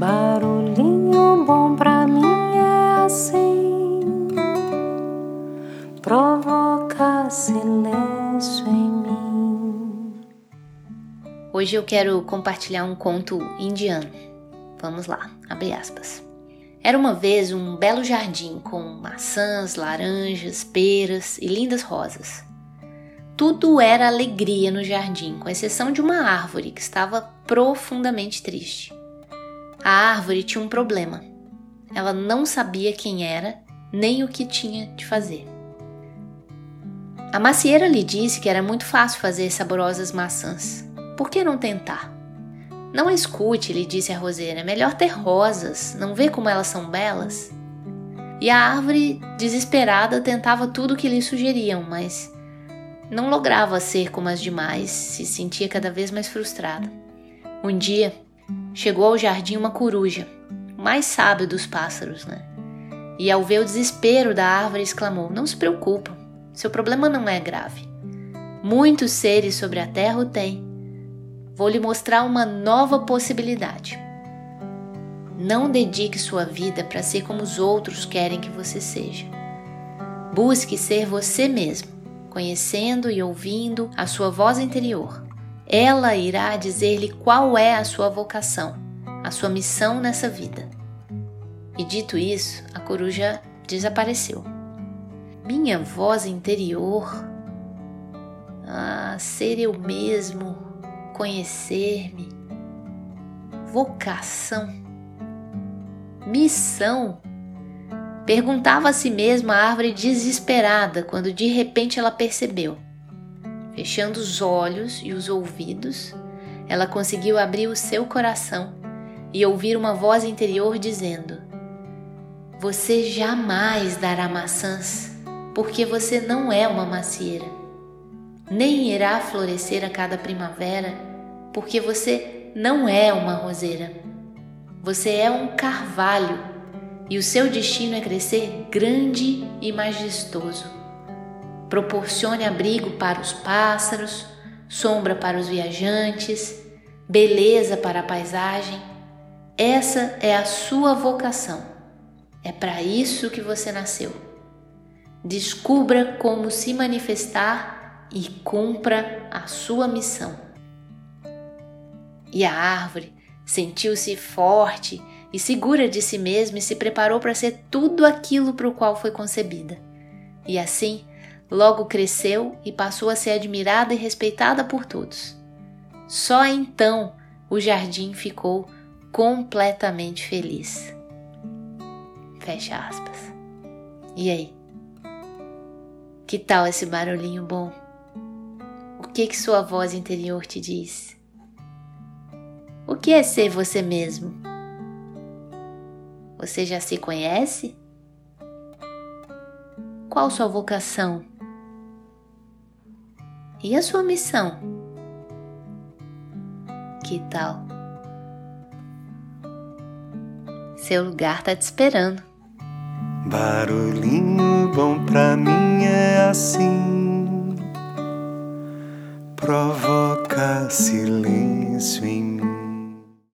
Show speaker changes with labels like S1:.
S1: Barulhinho bom pra mim é assim, provoca silêncio em mim.
S2: Hoje eu quero compartilhar um conto indiano. Vamos lá, abre aspas. Era uma vez um belo jardim com maçãs, laranjas, peras e lindas rosas. Tudo era alegria no jardim, com exceção de uma árvore que estava profundamente triste. A árvore tinha um problema. Ela não sabia quem era nem o que tinha de fazer. A macieira lhe disse que era muito fácil fazer saborosas maçãs. Por que não tentar? Não escute, lhe disse a roseira, é melhor ter rosas, não vê como elas são belas? E a árvore, desesperada, tentava tudo o que lhe sugeriam, mas não lograva ser como as demais, se sentia cada vez mais frustrada. Um dia, chegou ao jardim uma coruja, o mais sábio dos pássaros, né? E ao ver o desespero da árvore, exclamou: Não se preocupa, seu problema não é grave. Muitos seres sobre a terra o têm vou lhe mostrar uma nova possibilidade. Não dedique sua vida para ser como os outros querem que você seja. Busque ser você mesmo, conhecendo e ouvindo a sua voz interior. Ela irá dizer-lhe qual é a sua vocação, a sua missão nessa vida. E dito isso, a coruja desapareceu. Minha voz interior, ah, ser eu mesmo, conhecer-me, vocação, missão. Perguntava a si mesma a árvore desesperada quando de repente ela percebeu. Fechando os olhos e os ouvidos, ela conseguiu abrir o seu coração e ouvir uma voz interior dizendo: Você jamais dará maçãs, porque você não é uma macieira. Nem irá florescer a cada primavera porque você não é uma roseira. Você é um carvalho e o seu destino é crescer grande e majestoso. Proporcione abrigo para os pássaros, sombra para os viajantes, beleza para a paisagem. Essa é a sua vocação. É para isso que você nasceu. Descubra como se manifestar e cumpra a sua missão. E a árvore sentiu-se forte e segura de si mesma e se preparou para ser tudo aquilo para o qual foi concebida. E assim, logo cresceu e passou a ser admirada e respeitada por todos. Só então o jardim ficou completamente feliz. Fecha aspas. E aí? Que tal esse barulhinho bom? O que que sua voz interior te diz? O que é ser você mesmo? Você já se conhece? Qual sua vocação? E a sua missão? Que tal? Seu lugar está te esperando.
S1: Barulhinho bom pra mim é assim,